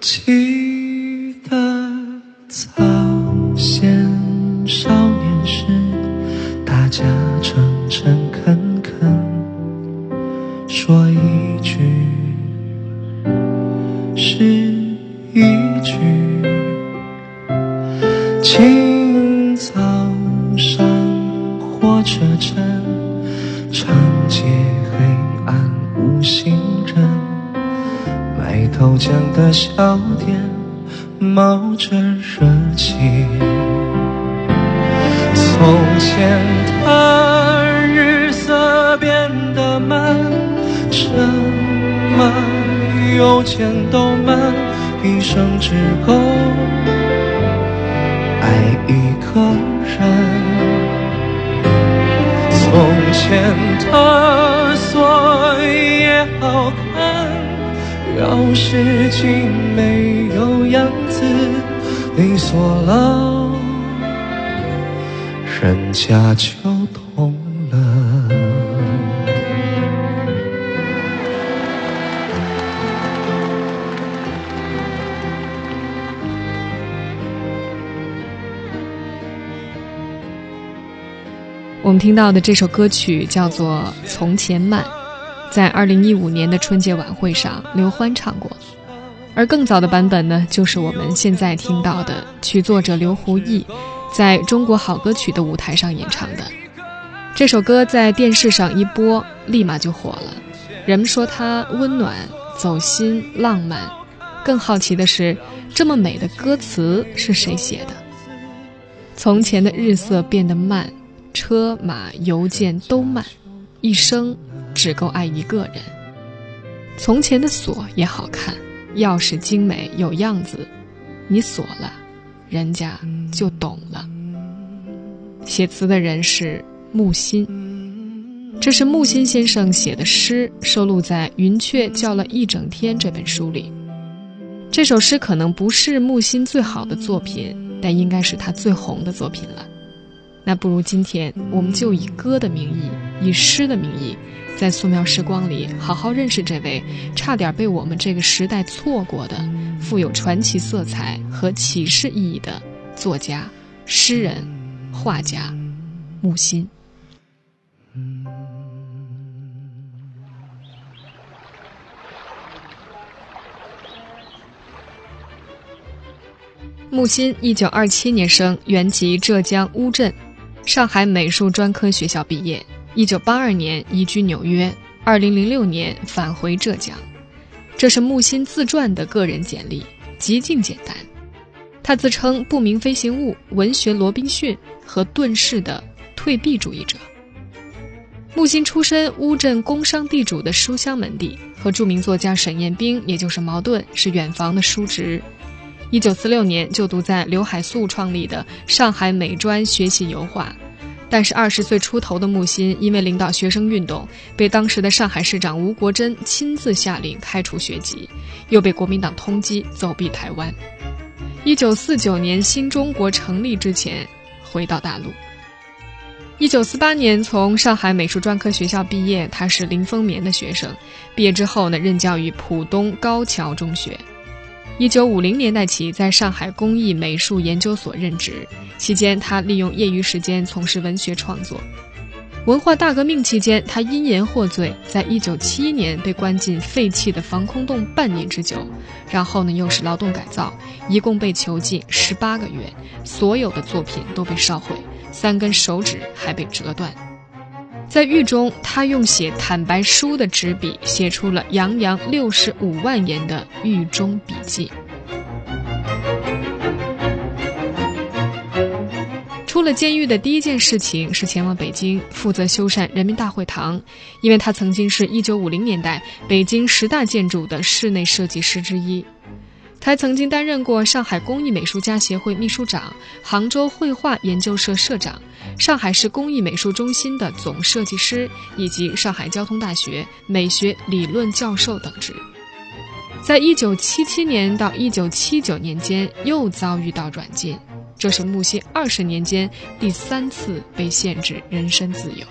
记得在。我们听到的这首歌曲叫做《从前慢》。在二零一五年的春节晚会上，刘欢唱过，而更早的版本呢，就是我们现在听到的曲作者刘胡毅在中国好歌曲的舞台上演唱的这首歌，在电视上一播，立马就火了。人们说它温暖、走心、浪漫。更好奇的是，这么美的歌词是谁写的？从前的日色变得慢，车马邮件都慢，一生。只够爱一个人。从前的锁也好看，钥匙精美有样子，你锁了，人家就懂了。写词的人是木心，这是木心先生写的诗，收录在《云雀叫了一整天》这本书里。这首诗可能不是木心最好的作品，但应该是他最红的作品了。那不如今天，我们就以歌的名义，以诗的名义。在素描时光里，好好认识这位差点被我们这个时代错过的、富有传奇色彩和启示意义的作家、诗人、画家木心。木心，一九二七年生，原籍浙江乌镇，上海美术专科学校毕业。一九八二年移居纽约，二零零六年返回浙江。这是木心自传的个人简历，极尽简单。他自称不明飞行物、文学罗宾逊和遁世的退避主义者。木心出身乌镇工商地主的书香门第，和著名作家沈雁冰，也就是茅盾，是远房的叔侄。一九四六年就读在刘海粟创立的上海美专学习油画。但是二十岁出头的木心，因为领导学生运动，被当时的上海市长吴国桢亲自下令开除学籍，又被国民党通缉，走避台湾。一九四九年新中国成立之前，回到大陆。一九四八年从上海美术专科学校毕业，他是林风眠的学生。毕业之后呢，任教于浦东高桥中学。一九五零年代起，在上海工艺美术研究所任职。期间，他利用业余时间从事文学创作。文化大革命期间，他因言获罪，在一九七一年被关进废弃的防空洞半年之久。然后呢，又是劳动改造，一共被囚禁十八个月，所有的作品都被烧毁，三根手指还被折断。在狱中，他用写坦白书的纸笔，写出了洋洋六十五万言的狱中笔记。出了监狱的第一件事情是前往北京，负责修缮人民大会堂，因为他曾经是一九五零年代北京十大建筑的室内设计师之一。他曾经担任过上海工艺美术家协会秘书长、杭州绘画研究社社长、上海市工艺美术中心的总设计师，以及上海交通大学美学理论教授等职。在一九七七年到一九七九年间，又遭遇到软禁，这是木心二十年间第三次被限制人身自由。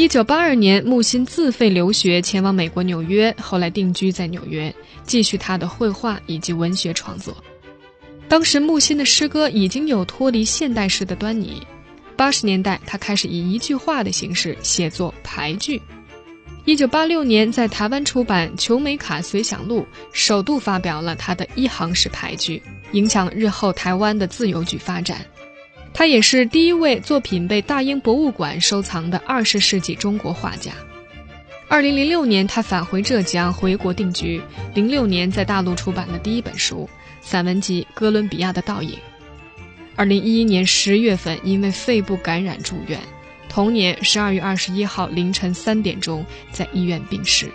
一九八二年，木心自费留学前往美国纽约，后来定居在纽约，继续他的绘画以及文学创作。当时木心的诗歌已经有脱离现代诗的端倪。八十年代，他开始以一句话的形式写作排句。一九八六年，在台湾出版《裘美卡随想录》，首度发表了他的一行式排句，影响日后台湾的自由剧发展。他也是第一位作品被大英博物馆收藏的二十世纪中国画家。二零零六年，他返回浙江，回国定居。零六年，在大陆出版了第一本书——散文集《哥伦比亚的倒影》。二零一一年十月份，因为肺部感染住院。同年十二月二十一号凌晨三点钟，在医院病逝。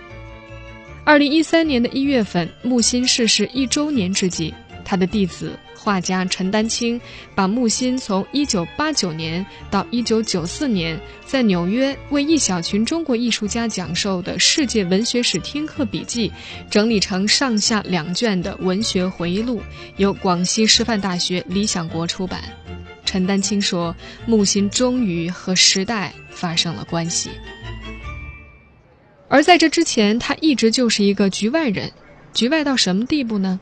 二零一三年的一月份，木心逝世一周年之际，他的弟子。画家陈丹青把木心从1989年到1994年在纽约为一小群中国艺术家讲授的世界文学史听课笔记整理成上下两卷的文学回忆录，由广西师范大学理想国出版。陈丹青说：“木心终于和时代发生了关系，而在这之前，他一直就是一个局外人。局外到什么地步呢？”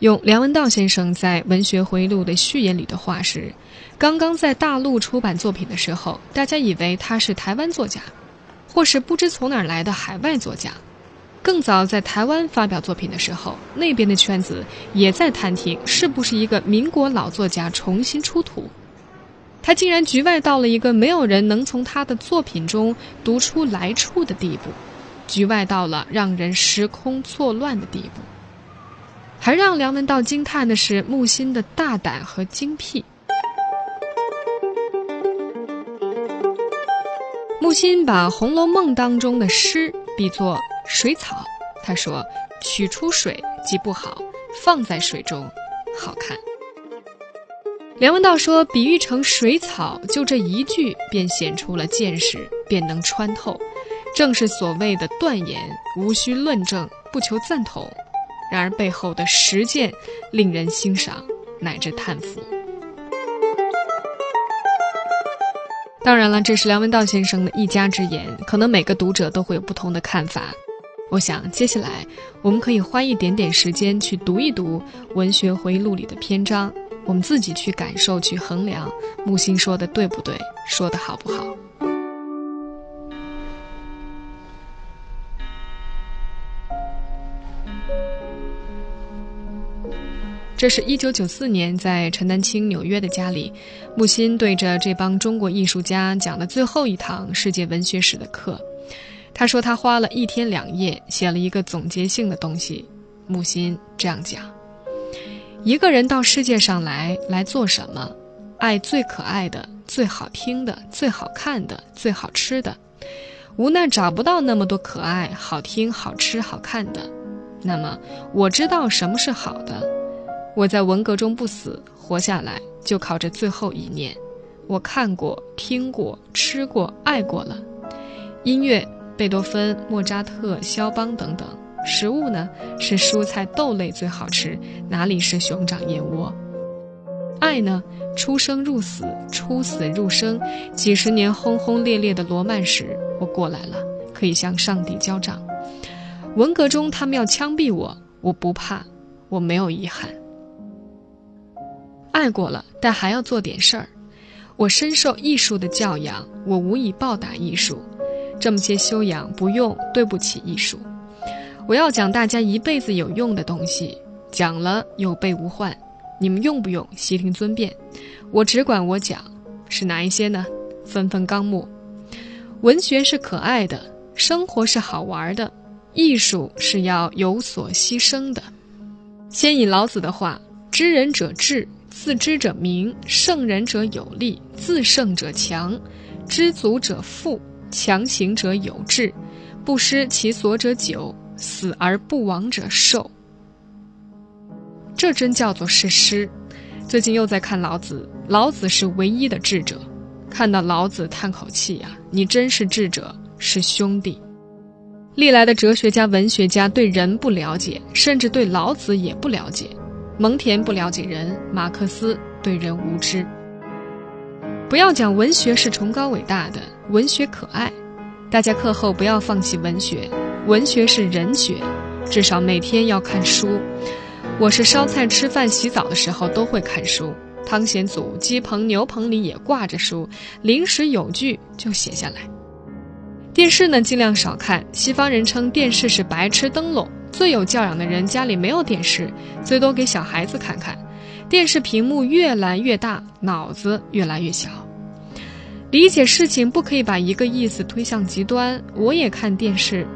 用梁文道先生在《文学回忆录》的序言里的话是：刚刚在大陆出版作品的时候，大家以为他是台湾作家，或是不知从哪儿来的海外作家；更早在台湾发表作品的时候，那边的圈子也在探听是不是一个民国老作家重新出土。他竟然局外到了一个没有人能从他的作品中读出来处的地步，局外到了让人时空错乱的地步。还让梁文道惊叹的是木心的大胆和精辟。木心把《红楼梦》当中的诗比作水草，他说：“取出水即不好，放在水中好看。”梁文道说：“比喻成水草，就这一句便显出了见识，便能穿透，正是所谓的断言，无需论证，不求赞同。”然而背后的实践令人欣赏乃至叹服。当然了，这是梁文道先生的一家之言，可能每个读者都会有不同的看法。我想接下来我们可以花一点点时间去读一读《文学回忆录》里的篇章，我们自己去感受、去衡量木心说的对不对，说的好不好。这是一九九四年在陈丹青纽约的家里，木心对着这帮中国艺术家讲的最后一堂世界文学史的课。他说他花了一天两夜写了一个总结性的东西。木心这样讲：一个人到世界上来来做什么？爱最可爱的、最好听的、最好看的、最好吃的。无奈找不到那么多可爱、好听、好吃、好看的。那么我知道什么是好的。我在文革中不死，活下来就靠这最后一念。我看过、听过、吃过、爱过了。音乐，贝多芬、莫扎特、肖邦等等；食物呢，是蔬菜、豆类最好吃，哪里是熊掌、燕窝？爱呢，出生入死，出死入生，几十年轰轰烈烈的罗曼史，我过来了，可以向上帝交账。文革中他们要枪毙我，我不怕，我没有遗憾。爱过了，但还要做点事儿。我深受艺术的教养，我无以报答艺术。这么些修养不用，对不起艺术。我要讲大家一辈子有用的东西，讲了有备无患。你们用不用，悉听尊便。我只管我讲，是哪一些呢？分分纲目。文学是可爱的，生活是好玩的，艺术是要有所牺牲的。先以老子的话：“知人者智。”自知者明，胜人者有力，自胜者强，知足者富，强行者有志，不失其所者久，死而不亡者寿。这真叫做是诗。最近又在看老子，老子是唯一的智者。看到老子叹口气呀，你真是智者，是兄弟。历来的哲学家、文学家对人不了解，甚至对老子也不了解。蒙恬不了解人，马克思对人无知。不要讲文学是崇高伟大的，文学可爱，大家课后不要放弃文学，文学是人学，至少每天要看书。我是烧菜、吃饭、洗澡的时候都会看书，汤显祖鸡棚、牛棚里也挂着书，临时有句就写下来。电视呢，尽量少看。西方人称电视是白痴灯笼，最有教养的人家里没有电视，最多给小孩子看看。电视屏幕越来越大，脑子越来越小。理解事情不可以把一个意思推向极端。我也看电视，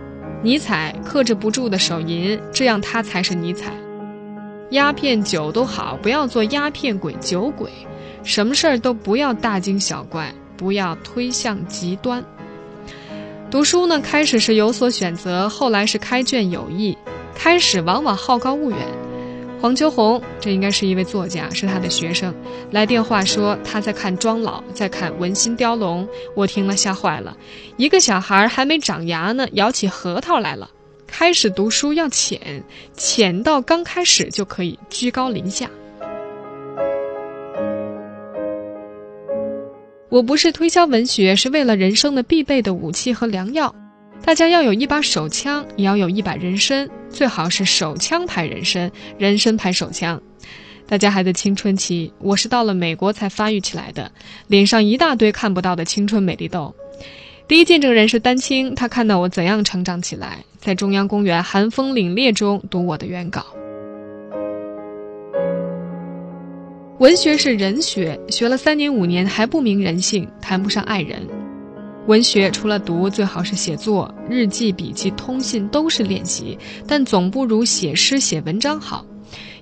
尼采克制不住的手淫，这样他才是尼采。鸦片酒都好，不要做鸦片鬼酒鬼。什么事儿都不要大惊小怪，不要推向极端。读书呢，开始是有所选择，后来是开卷有益。开始往往好高骛远。黄秋红，这应该是一位作家，是他的学生，来电话说他在看庄老，在看文心雕龙。我听了吓坏了，一个小孩还没长牙呢，咬起核桃来了。开始读书要浅，浅到刚开始就可以居高临下。我不是推销文学，是为了人生的必备的武器和良药。大家要有一把手枪，也要有一把人参，最好是手枪拍人参，人参拍手枪。大家还在青春期，我是到了美国才发育起来的，脸上一大堆看不到的青春美丽痘。第一见证人是丹青，他看到我怎样成长起来，在中央公园寒风凛冽中读我的原稿。文学是人学，学了三年五年还不明人性，谈不上爱人。文学除了读，最好是写作、日记、笔记、通信都是练习，但总不如写诗写文章好，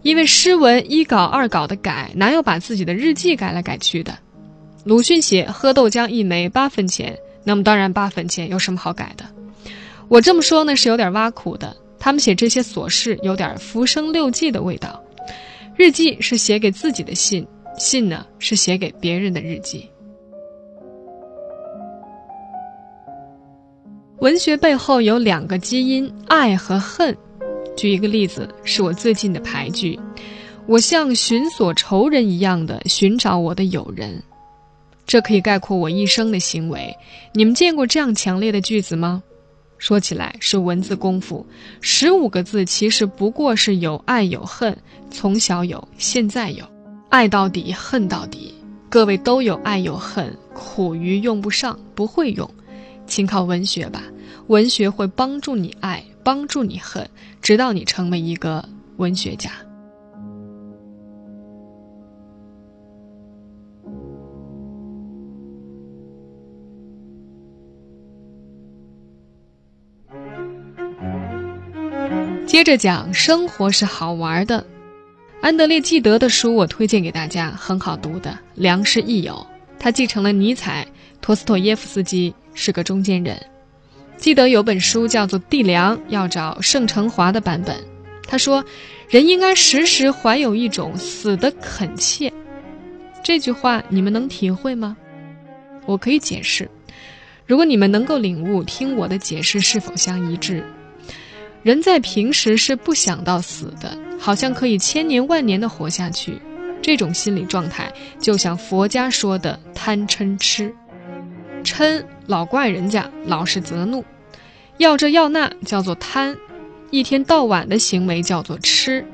因为诗文一稿二稿的改，哪有把自己的日记改来改去的？鲁迅写喝豆浆一枚八分钱。那么当然，八分钱有什么好改的？我这么说呢，是有点挖苦的。他们写这些琐事，有点浮生六记的味道。日记是写给自己的信，信呢是写给别人的日记。文学背后有两个基因：爱和恨。举一个例子，是我最近的排句：我像寻索仇人一样的寻找我的友人。这可以概括我一生的行为。你们见过这样强烈的句子吗？说起来是文字功夫，十五个字其实不过是有爱有恨，从小有，现在有，爱到底，恨到底。各位都有爱有恨，苦于用不上，不会用，请靠文学吧。文学会帮助你爱，帮助你恨，直到你成为一个文学家。接着讲，生活是好玩的。安德烈·纪德的书我推荐给大家，很好读的，良师益友。他继承了尼采、托斯托耶夫斯基，是个中间人。记得有本书叫做《地良》，要找盛成华的版本。他说，人应该时时怀有一种死的恳切。这句话你们能体会吗？我可以解释，如果你们能够领悟，听我的解释是否相一致。人在平时是不想到死的，好像可以千年万年的活下去。这种心理状态，就像佛家说的贪嗔痴。嗔老怪人家，老是责怒，要这要那叫做贪，一天到晚的行为叫做痴。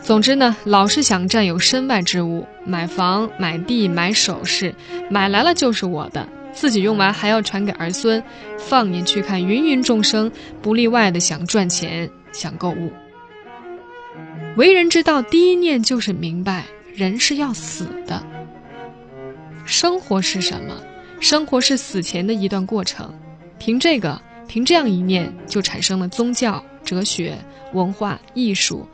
总之呢，老是想占有身外之物，买房、买地、买首饰，买来了就是我的。自己用完还要传给儿孙，放眼去看，芸芸众生不例外的想赚钱，想购物。为人之道，第一念就是明白，人是要死的。生活是什么？生活是死前的一段过程。凭这个，凭这样一念，就产生了宗教、哲学、文化艺术。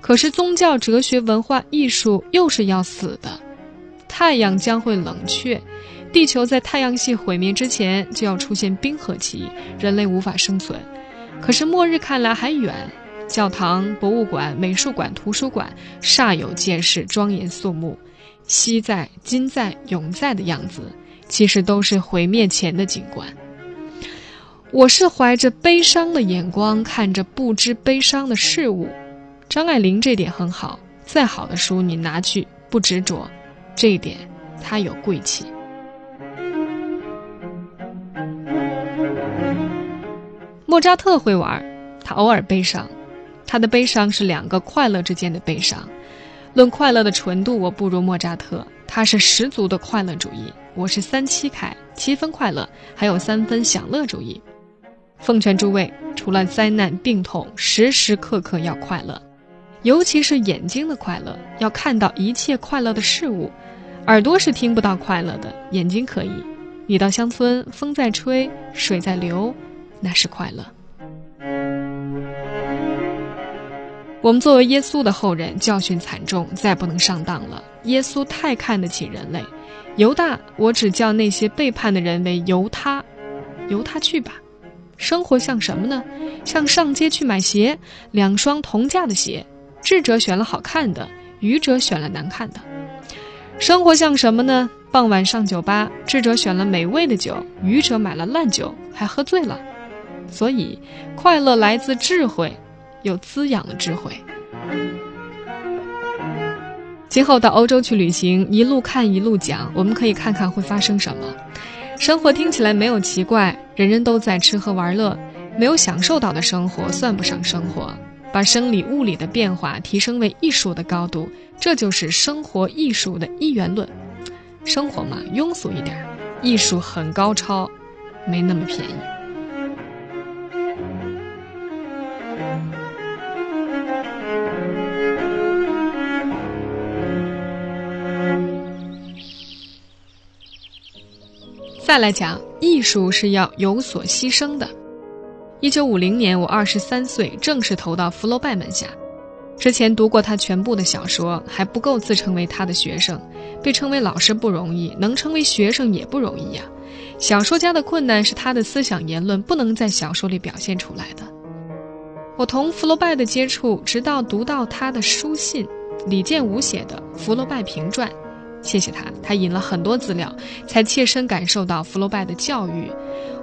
可是宗教、哲学、文化艺术又是要死的。太阳将会冷却。地球在太阳系毁灭之前就要出现冰河期，人类无法生存。可是末日看来还远，教堂、博物馆、美术馆、图书馆煞有介事，庄严肃穆，昔在、今在、永在的样子，其实都是毁灭前的景观。我是怀着悲伤的眼光看着不知悲伤的事物。张爱玲这点很好，再好的书你拿去不执着，这一点她有贵气。莫扎特会玩，他偶尔悲伤，他的悲伤是两个快乐之间的悲伤。论快乐的纯度，我不如莫扎特，他是十足的快乐主义，我是三七开，七分快乐，还有三分享乐主义。奉劝诸位，除了灾难病痛，时时刻刻要快乐，尤其是眼睛的快乐，要看到一切快乐的事物。耳朵是听不到快乐的，眼睛可以。你到乡村，风在吹，水在流，那是快乐。我们作为耶稣的后人，教训惨重，再不能上当了。耶稣太看得起人类，犹大，我只叫那些背叛的人为由他，由他去吧。生活像什么呢？像上街去买鞋，两双同价的鞋，智者选了好看的，愚者选了难看的。生活像什么呢？傍晚上酒吧，智者选了美味的酒，愚者买了烂酒，还喝醉了。所以，快乐来自智慧，又滋养了智慧。今后到欧洲去旅行，一路看一路讲，我们可以看看会发生什么。生活听起来没有奇怪，人人都在吃喝玩乐，没有享受到的生活算不上生活。把生理物理的变化提升为艺术的高度，这就是生活艺术的一元论。生活嘛，庸俗一点；艺术很高超，没那么便宜。再来讲，艺术是要有所牺牲的。一九五零年，我二十三岁，正式投到福楼拜门下。之前读过他全部的小说，还不够自称为他的学生。被称为老师不容易，能成为学生也不容易呀。小说家的困难是他的思想言论不能在小说里表现出来的。我同福楼拜的接触，直到读到他的书信，李建武写的《福楼拜评传》。谢谢他，他引了很多资料，才切身感受到福楼拜的教育。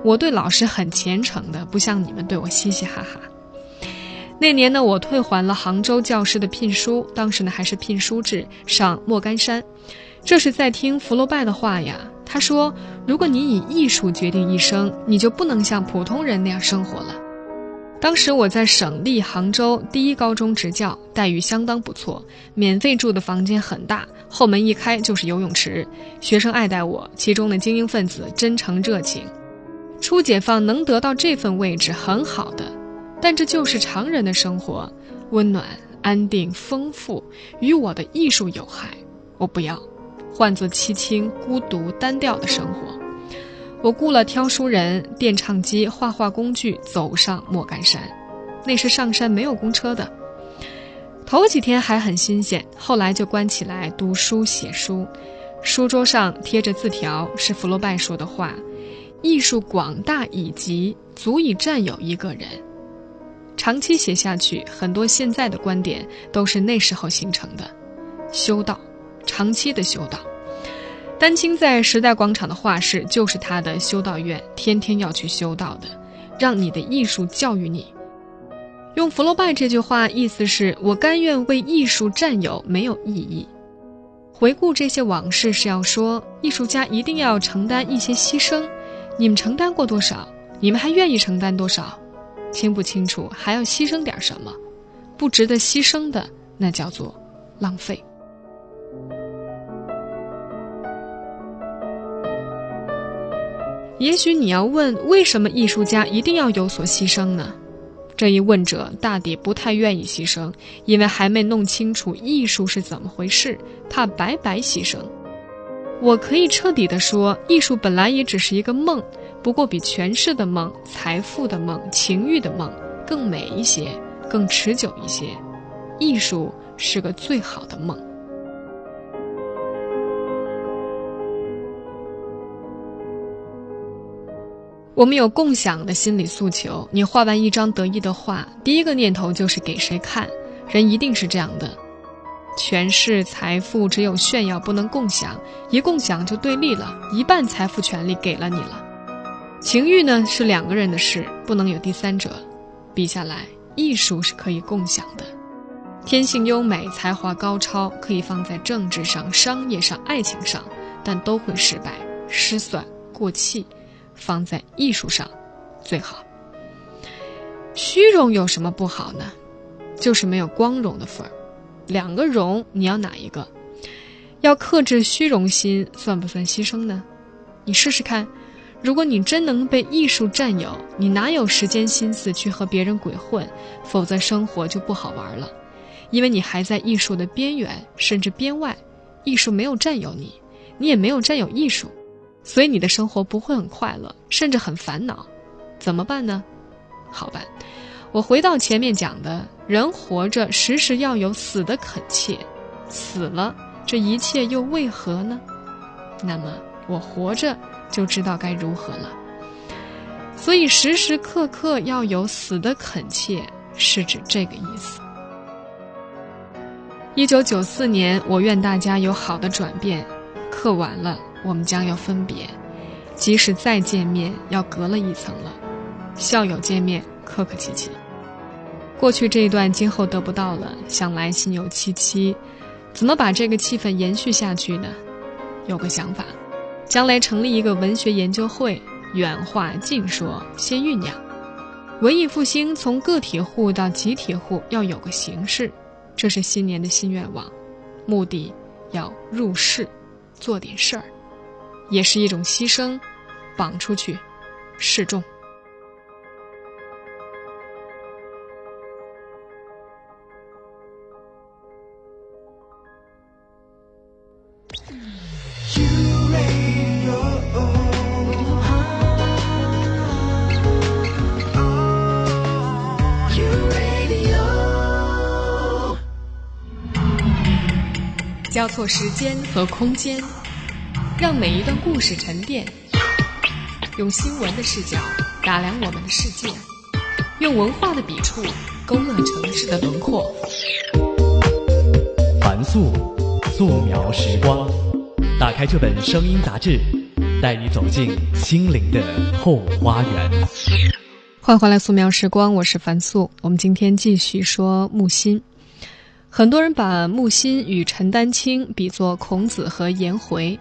我对老师很虔诚的，不像你们对我嘻嘻哈哈。那年呢，我退还了杭州教师的聘书，当时呢还是聘书制，上莫干山。这是在听福楼拜的话呀。他说：“如果你以艺术决定一生，你就不能像普通人那样生活了。”当时我在省立杭州第一高中执教，待遇相当不错，免费住的房间很大，后门一开就是游泳池，学生爱戴我，其中的精英分子真诚热情。初解放能得到这份位置很好的，但这就是常人的生活，温暖、安定、丰富，与我的艺术有害，我不要，换作凄清、孤独、单调的生活。我雇了挑书人、电唱机、画画工具，走上莫干山。那时上山没有公车的。头几天还很新鲜，后来就关起来读书写书。书桌上贴着字条，是福楼拜说的话：“艺术广大以及足以占有一个人。”长期写下去，很多现在的观点都是那时候形成的。修道，长期的修道。丹青在时代广场的画室就是他的修道院，天天要去修道的，让你的艺术教育你。用福楼拜这句话，意思是我甘愿为艺术占有没有意义。回顾这些往事是要说，艺术家一定要承担一些牺牲。你们承担过多少？你们还愿意承担多少？清不清楚？还要牺牲点什么？不值得牺牲的，那叫做浪费。也许你要问，为什么艺术家一定要有所牺牲呢？这一问者大抵不太愿意牺牲，因为还没弄清楚艺术是怎么回事，怕白白牺牲。我可以彻底的说，艺术本来也只是一个梦，不过比权势的梦、财富的梦、情欲的梦更美一些，更持久一些。艺术是个最好的梦。我们有共享的心理诉求。你画完一张得意的画，第一个念头就是给谁看？人一定是这样的。权势、财富只有炫耀，不能共享。一共享就对立了，一半财富、权利给了你了。情欲呢，是两个人的事，不能有第三者。比下来，艺术是可以共享的。天性优美、才华高超，可以放在政治上、商业上、爱情上，但都会失败、失算、过气。放在艺术上，最好。虚荣有什么不好呢？就是没有光荣的份儿。两个荣，你要哪一个？要克制虚荣心，算不算牺牲呢？你试试看。如果你真能被艺术占有，你哪有时间心思去和别人鬼混？否则生活就不好玩了，因为你还在艺术的边缘甚至边外，艺术没有占有你，你也没有占有艺术，所以你的生活不会很快乐，甚至很烦恼。怎么办呢？好办，我回到前面讲的，人活着时时要有死的恳切，死了这一切又为何呢？那么我活着。就知道该如何了。所以时时刻刻要有死的恳切，是指这个意思。一九九四年，我愿大家有好的转变。刻完了，我们将要分别，即使再见面，要隔了一层了。校友见面，客客气气。过去这一段，今后得不到了，想来心有戚戚。怎么把这个气氛延续下去呢？有个想法。将来成立一个文学研究会，远话近说，先酝酿。文艺复兴从个体户到集体户要有个形式，这是新年的新愿望。目的要入世，做点事儿，也是一种牺牲，绑出去，示众。交错时间和空间，让每一段故事沉淀。用新闻的视角打量我们的世界，用文化的笔触勾勒城市的轮廓。凡素，素描时光。打开这本声音杂志，带你走进心灵的后花园。欢迎回来，素描时光，我是樊素。我们今天继续说木心。很多人把木心与陈丹青比作孔子和颜回，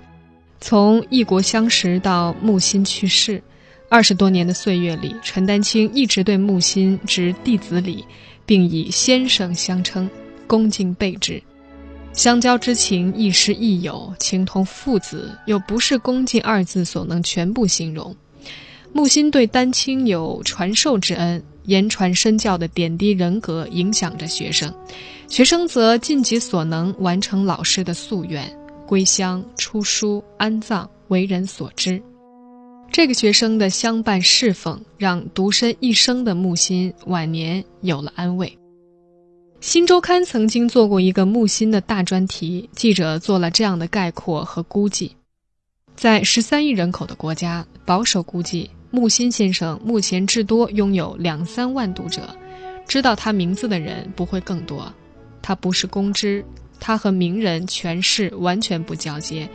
从异国相识到木心去世，二十多年的岁月里，陈丹青一直对木心执弟子礼，并以先生相称，恭敬备至。相交之情亦师亦友，情同父子，又不是恭敬二字所能全部形容。木心对丹青有传授之恩。言传身教的点滴人格影响着学生，学生则尽己所能完成老师的夙愿，归乡、出书、安葬，为人所知。这个学生的相伴侍奉，让独身一生的木心晚年有了安慰。《新周刊》曾经做过一个木心的大专题，记者做了这样的概括和估计：在十三亿人口的国家，保守估计。木心先生目前至多拥有两三万读者，知道他名字的人不会更多。他不是公知，他和名人权势完全不交接，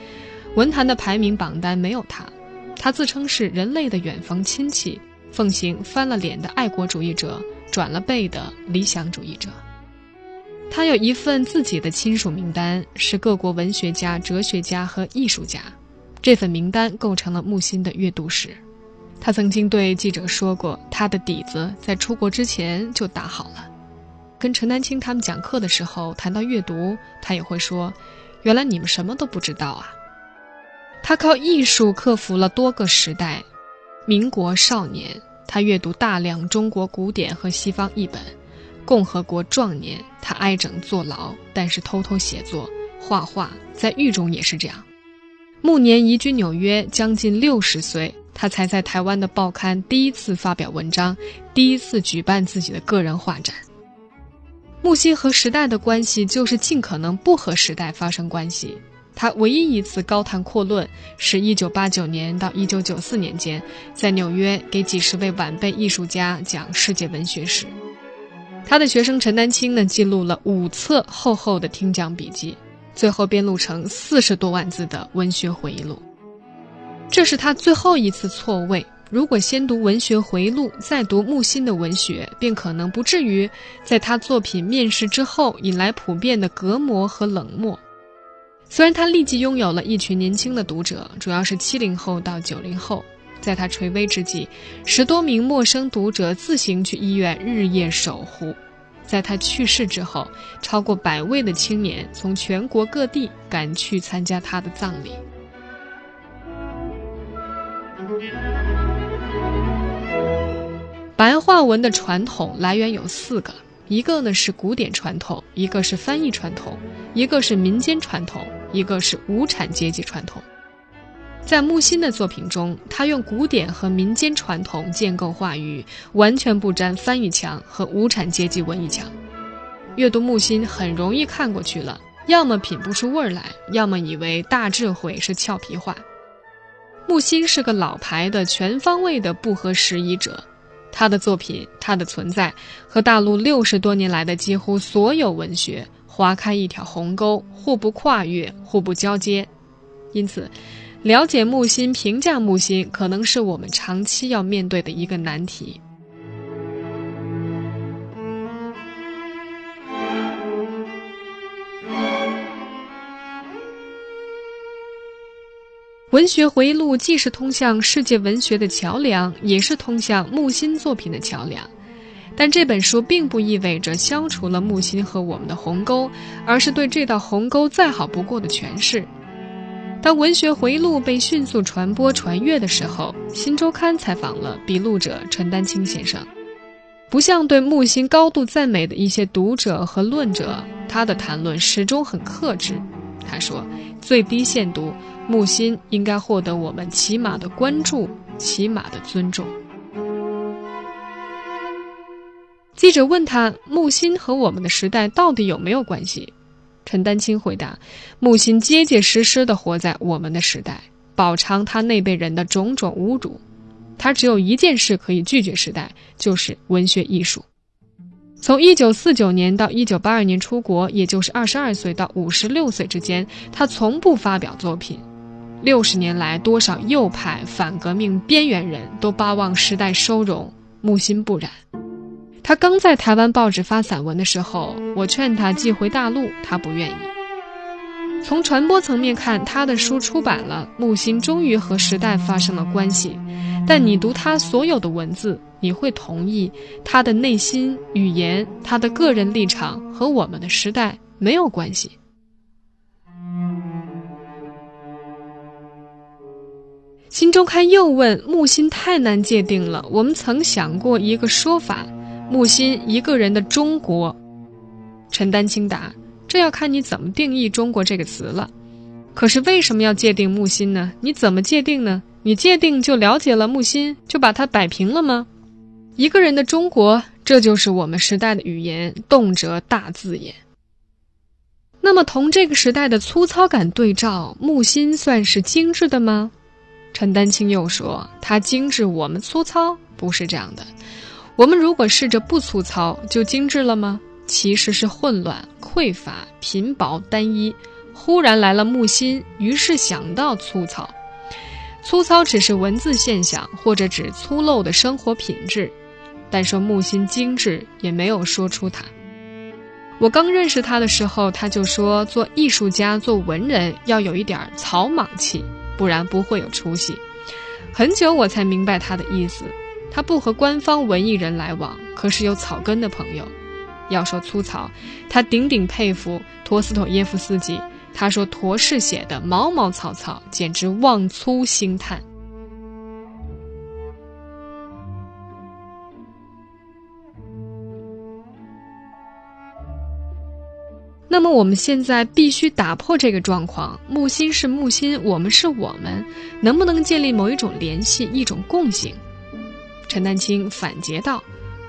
文坛的排名榜单没有他。他自称是人类的远房亲戚，奉行翻了脸的爱国主义者，转了背的理想主义者。他有一份自己的亲属名单，是各国文学家、哲学家和艺术家。这份名单构成了木心的阅读史。他曾经对记者说过，他的底子在出国之前就打好了。跟陈丹青他们讲课的时候谈到阅读，他也会说：“原来你们什么都不知道啊。”他靠艺术克服了多个时代。民国少年，他阅读大量中国古典和西方译本；共和国壮年，他挨整坐牢，但是偷偷写作、画画，在狱中也是这样。暮年移居纽约，将近六十岁。他才在台湾的报刊第一次发表文章，第一次举办自己的个人画展。木心和时代的关系就是尽可能不和时代发生关系。他唯一一次高谈阔论，是一九八九年到一九九四年间，在纽约给几十位晚辈艺术家讲世界文学史。他的学生陈丹青呢，记录了五册厚厚的听讲笔记，最后编录成四十多万字的文学回忆录。这是他最后一次错位。如果先读文学回录，再读木心的文学，便可能不至于在他作品面世之后引来普遍的隔膜和冷漠。虽然他立即拥有了一群年轻的读者，主要是七零后到九零后，在他垂危之际，十多名陌生读者自行去医院日夜守护。在他去世之后，超过百位的青年从全国各地赶去参加他的葬礼。白话文的传统来源有四个，一个呢是古典传统，一个是翻译传统，一个是民间传统，一个是无产阶级传统。在木心的作品中，他用古典和民间传统建构话语，完全不沾翻译腔和无产阶级文艺腔。阅读木心很容易看过去了，要么品不出味儿来，要么以为大智慧是俏皮话。木心是个老牌的、全方位的不合时宜者，他的作品、他的存在和大陆六十多年来的几乎所有文学划开一条鸿沟，互不跨越，互不交接，因此。了解木心，评价木心，可能是我们长期要面对的一个难题。文学回忆录既是通向世界文学的桥梁，也是通向木心作品的桥梁。但这本书并不意味着消除了木心和我们的鸿沟，而是对这道鸿沟再好不过的诠释。当文学回忆录被迅速传播传阅的时候，《新周刊》采访了笔录者陈丹青先生。不像对木心高度赞美的一些读者和论者，他的谈论始终很克制。他说：“最低限度，木心应该获得我们起码的关注，起码的尊重。”记者问他：“木心和我们的时代到底有没有关系？”陈丹青回答：“木心结结实实地活在我们的时代，饱尝他那辈人的种种侮辱。他只有一件事可以拒绝时代，就是文学艺术。从1949年到1982年出国，也就是22岁到56岁之间，他从不发表作品。六十年来，多少右派、反革命、边缘人都巴望时代收容，木心不然。”他刚在台湾报纸发散文的时候，我劝他寄回大陆，他不愿意。从传播层面看，他的书出版了，木心终于和时代发生了关系。但你读他所有的文字，你会同意他的内心、语言、他的个人立场和我们的时代没有关系。新周刊又问：木心太难界定了，我们曾想过一个说法。木心一个人的中国，陈丹青答：“这要看你怎么定义‘中国’这个词了。可是为什么要界定木心呢？你怎么界定呢？你界定就了解了木心，就把它摆平了吗？一个人的中国，这就是我们时代的语言，动辄大字眼。那么同这个时代的粗糙感对照，木心算是精致的吗？陈丹青又说：他精致，我们粗糙，不是这样的。”我们如果试着不粗糙，就精致了吗？其实是混乱、匮乏、贫薄、单一。忽然来了木心，于是想到粗糙。粗糙只是文字现象，或者指粗陋的生活品质。但说木心精致，也没有说出他。我刚认识他的时候，他就说做艺术家、做文人要有一点草莽气，不然不会有出息。很久我才明白他的意思。他不和官方文艺人来往，可是有草根的朋友。要说粗糙，他顶顶佩服托斯妥耶夫斯基。他说陀氏写的毛毛草草，简直望粗兴叹。那么我们现在必须打破这个状况：木心是木心，我们是我们，能不能建立某一种联系，一种共性？陈丹青反诘道：“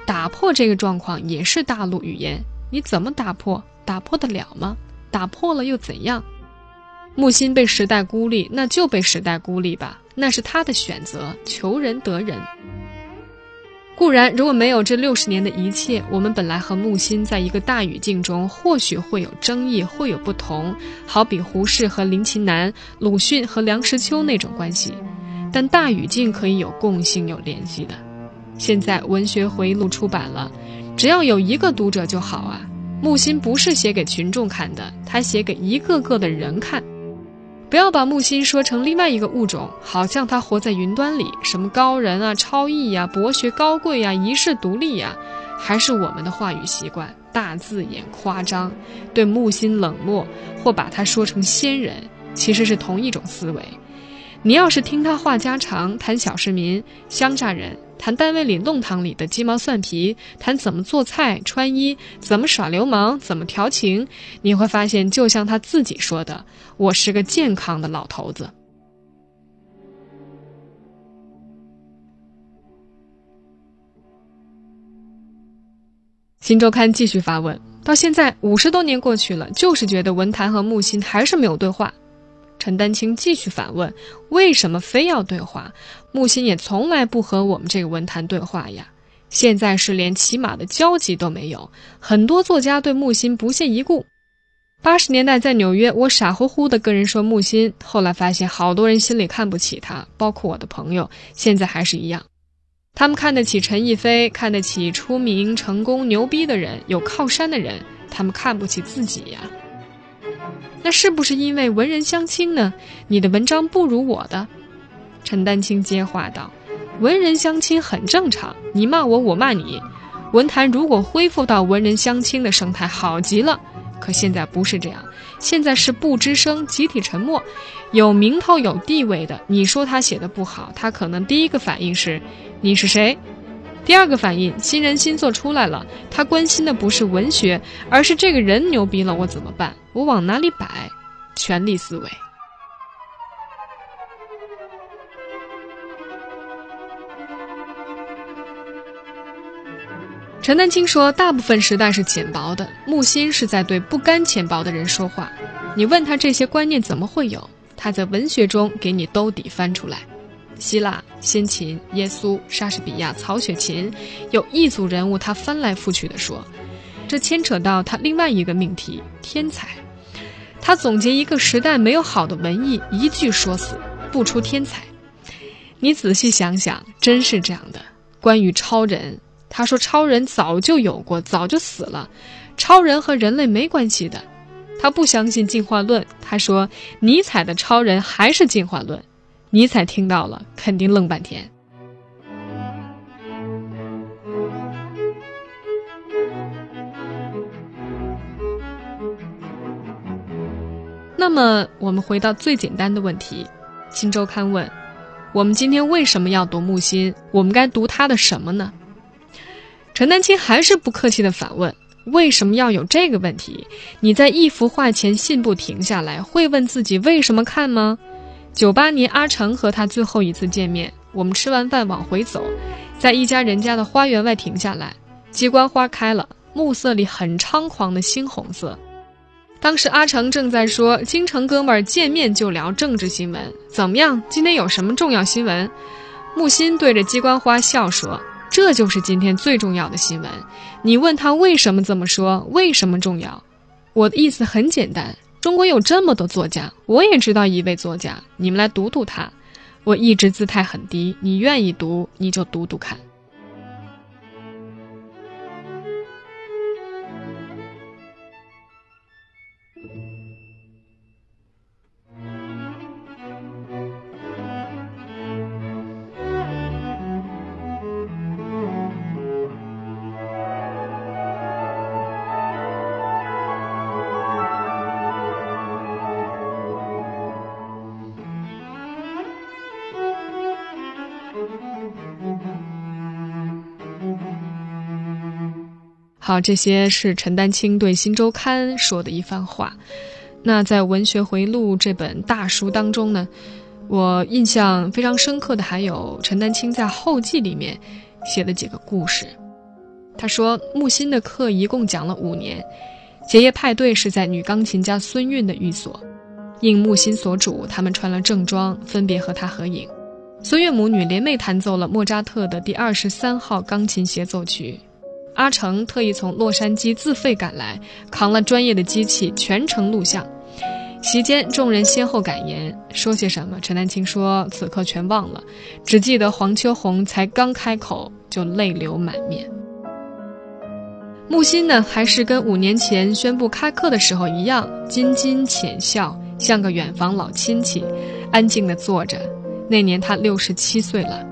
打破这个状况也是大陆语言，你怎么打破？打破得了吗？打破了又怎样？木心被时代孤立，那就被时代孤立吧，那是他的选择，求人得人。固然，如果没有这六十年的一切，我们本来和木心在一个大语境中，或许会有争议，会有不同，好比胡适和林琴南、鲁迅和梁实秋那种关系。但大语境可以有共性、有联系的。”现在文学回忆录出版了，只要有一个读者就好啊。木心不是写给群众看的，他写给一个个的人看。不要把木心说成另外一个物种，好像他活在云端里，什么高人啊、超逸呀、博学高贵呀、一世独立呀，还是我们的话语习惯，大字眼、夸张，对木心冷漠，或把他说成仙人，其实是同一种思维。你要是听他话家常，谈小市民、乡下人，谈单位里弄堂里的鸡毛蒜皮，谈怎么做菜、穿衣，怎么耍流氓，怎么调情，你会发现，就像他自己说的：“我是个健康的老头子。”新周刊继续发问：到现在五十多年过去了，就是觉得文坛和木心还是没有对话。陈丹青继续反问：“为什么非要对话？木心也从来不和我们这个文坛对话呀。现在是连起码的交集都没有。很多作家对木心不屑一顾。八十年代在纽约，我傻乎乎的跟人说木心，后来发现好多人心里看不起他，包括我的朋友，现在还是一样。他们看得起陈逸飞，看得起出名、成功、牛逼的人，有靠山的人，他们看不起自己呀。”那是不是因为文人相轻呢？你的文章不如我的，陈丹青接话道：“文人相轻很正常，你骂我，我骂你。文坛如果恢复到文人相轻的生态，好极了。可现在不是这样，现在是不吱声，集体沉默。有名头、有地位的，你说他写的不好，他可能第一个反应是：你是谁？第二个反应，新人新作出来了，他关心的不是文学，而是这个人牛逼了，我怎么办？我往哪里摆？权力思维。陈丹青说：“大部分时代是浅薄的，木心是在对不甘浅薄的人说话。你问他这些观念怎么会有？他在文学中给你兜底翻出来。希腊、先秦、耶稣、莎士比亚、曹雪芹，有一组人物，他翻来覆去的说，这牵扯到他另外一个命题——天才。他总结一个时代没有好的文艺，一句说死，不出天才。你仔细想想，真是这样的。关于超人。”他说：“超人早就有过，早就死了。超人和人类没关系的。他不相信进化论。他说尼采的超人还是进化论。尼采听到了，肯定愣半天。那么，我们回到最简单的问题：新周刊问，我们今天为什么要读木心？我们该读他的什么呢？”陈丹青还是不客气的反问：“为什么要有这个问题？你在一幅画前信步停下来，会问自己为什么看吗？”九八年，阿成和他最后一次见面，我们吃完饭往回走，在一家人家的花园外停下来，鸡冠花开了，暮色里很猖狂的猩红色。当时阿成正在说：“京城哥们儿见面就聊政治新闻，怎么样？今天有什么重要新闻？”木心对着鸡冠花笑说。这就是今天最重要的新闻。你问他为什么这么说？为什么重要？我的意思很简单：中国有这么多作家，我也知道一位作家，你们来读读他。我一直姿态很低，你愿意读，你就读读看。好，这些是陈丹青对《新周刊》说的一番话。那在《文学回录》这本大书当中呢，我印象非常深刻的还有陈丹青在后记里面写的几个故事。他说，木心的课一共讲了五年，结业派对是在女钢琴家孙韵的寓所，应木心所嘱，他们穿了正装，分别和他合影。孙韵母女联袂弹奏了莫扎特的第二十三号钢琴协奏曲。阿成特意从洛杉矶自费赶来，扛了专业的机器，全程录像。席间，众人先后感言，说些什么？陈丹青说：“此刻全忘了，只记得黄秋红才刚开口就泪流满面。”木心呢，还是跟五年前宣布开课的时候一样，津津浅笑，像个远房老亲戚，安静地坐着。那年他六十七岁了。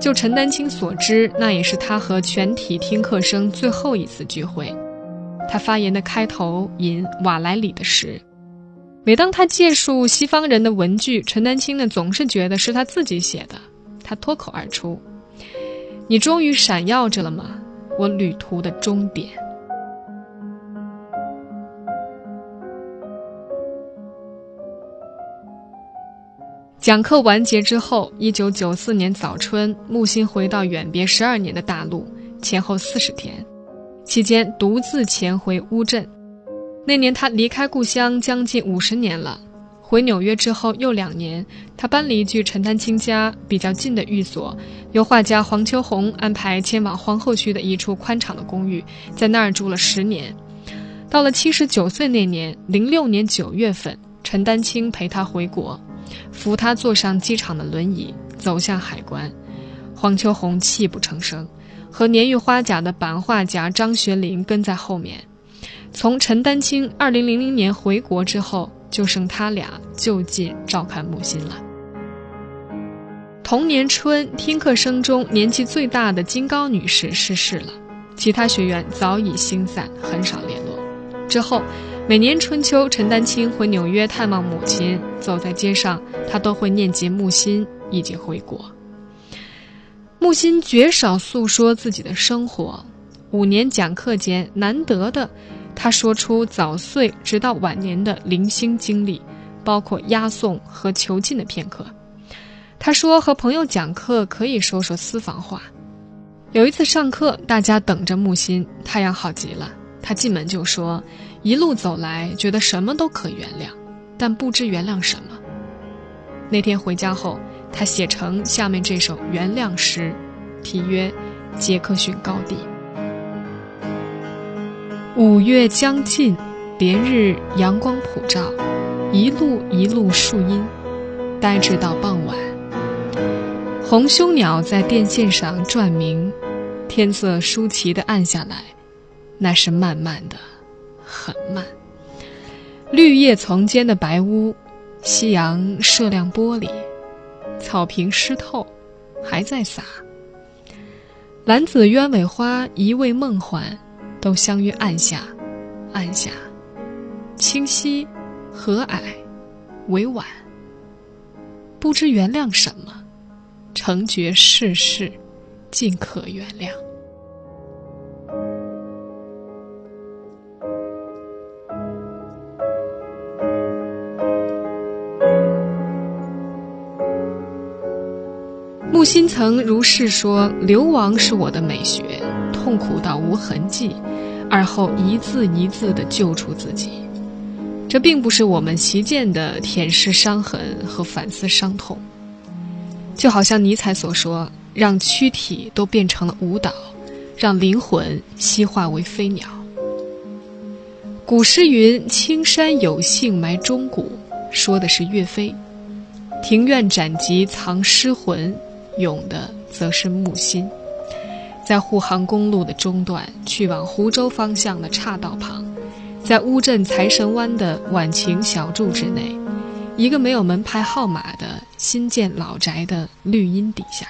就陈丹青所知，那也是他和全体听课生最后一次聚会。他发言的开头引瓦莱里的诗。每当他借述西方人的文句，陈丹青呢总是觉得是他自己写的。他脱口而出：“你终于闪耀着了吗？我旅途的终点。”讲课完结之后，一九九四年早春，木心回到远别十二年的大陆，前后四十天，期间独自潜回乌镇。那年他离开故乡将近五十年了，回纽约之后又两年，他搬离距陈丹青家比较近的寓所，由画家黄秋红安排迁往皇后区的一处宽敞的公寓，在那儿住了十年。到了七十九岁那年，零六年九月份，陈丹青陪他回国。扶他坐上机场的轮椅，走向海关。黄秋红泣不成声，和年逾花甲的版画家张学林跟在后面。从陈丹青2000年回国之后，就剩他俩就近照看木心了。同年春，听课生中年纪最大的金高女士逝世了，其他学员早已星散，很少联络。之后。每年春秋，陈丹青回纽约探望母亲，走在街上，他都会念及木心已经回国。木心绝少诉说自己的生活，五年讲课间，难得的，他说出早岁直到晚年的零星经历，包括押送和囚禁的片刻。他说和朋友讲课可以说说私房话。有一次上课，大家等着木心，太阳好极了，他进门就说。一路走来，觉得什么都可原谅，但不知原谅什么。那天回家后，他写成下面这首原谅诗，题曰《杰克逊高地》。五月将近，连日阳光普照，一路一路树荫，呆滞到傍晚。红胸鸟在电线上转鸣，天色舒淇地暗下来，那是慢慢的。很慢，绿叶丛间的白屋，夕阳射亮玻璃，草坪湿透，还在洒。兰子鸢尾花一味梦幻，都相约暗下，暗下，清晰，和蔼，委婉。不知原谅什么，成觉世事，尽可原谅。心曾如是说：“流亡是我的美学，痛苦到无痕迹，而后一字一字地救出自己。这并不是我们习见的舔舐伤痕和反思伤痛，就好像尼采所说：让躯体都变成了舞蹈，让灵魂西化为飞鸟。古诗云：‘青山有幸埋忠骨’，说的是岳飞；庭院斩棘藏诗魂。”咏的则是木心，在沪杭公路的中段去往湖州方向的岔道旁，在乌镇财神湾的晚晴小筑之内，一个没有门牌号码的新建老宅的绿荫底下。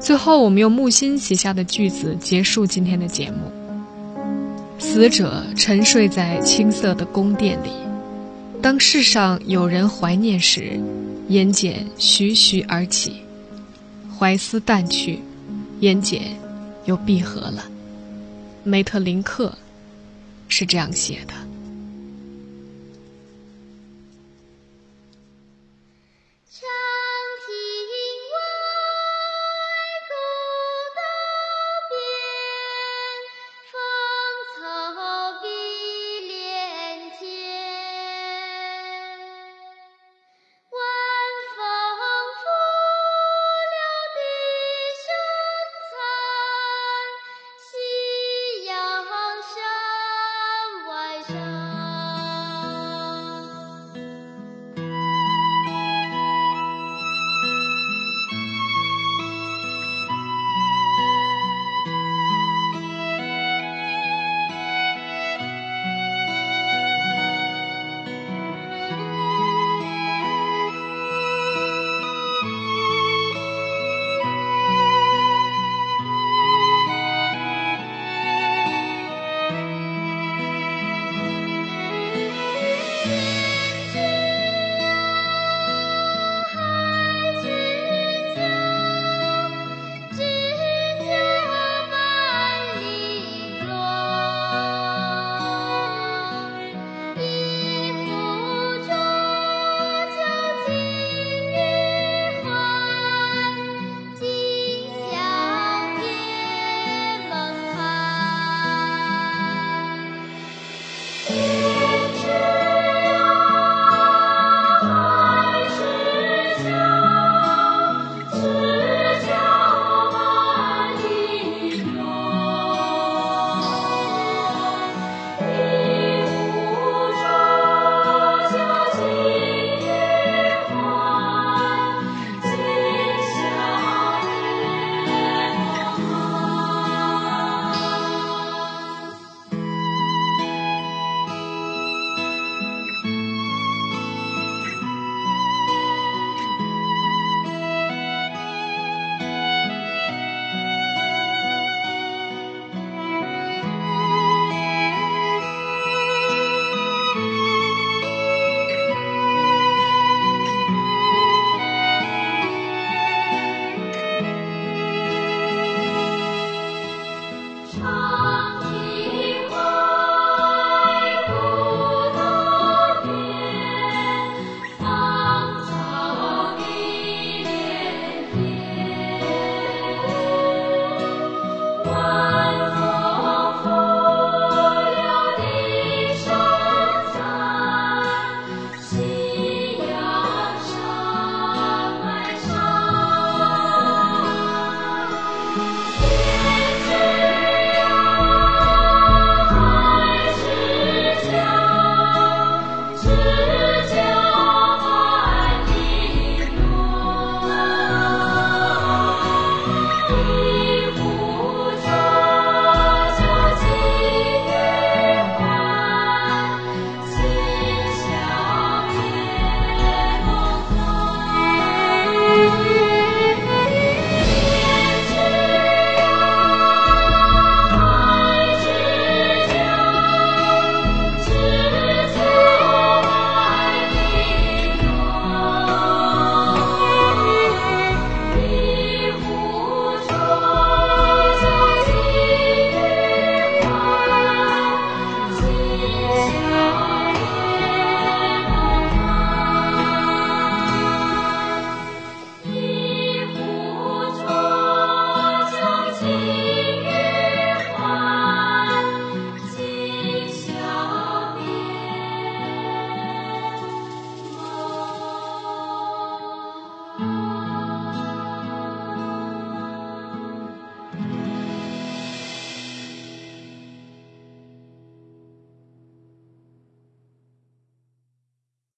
最后，我们用木心写下的句子结束今天的节目。死者沉睡在青色的宫殿里，当世上有人怀念时，眼睑徐徐而起，怀思淡去，眼睑又闭合了。梅特林克是这样写的。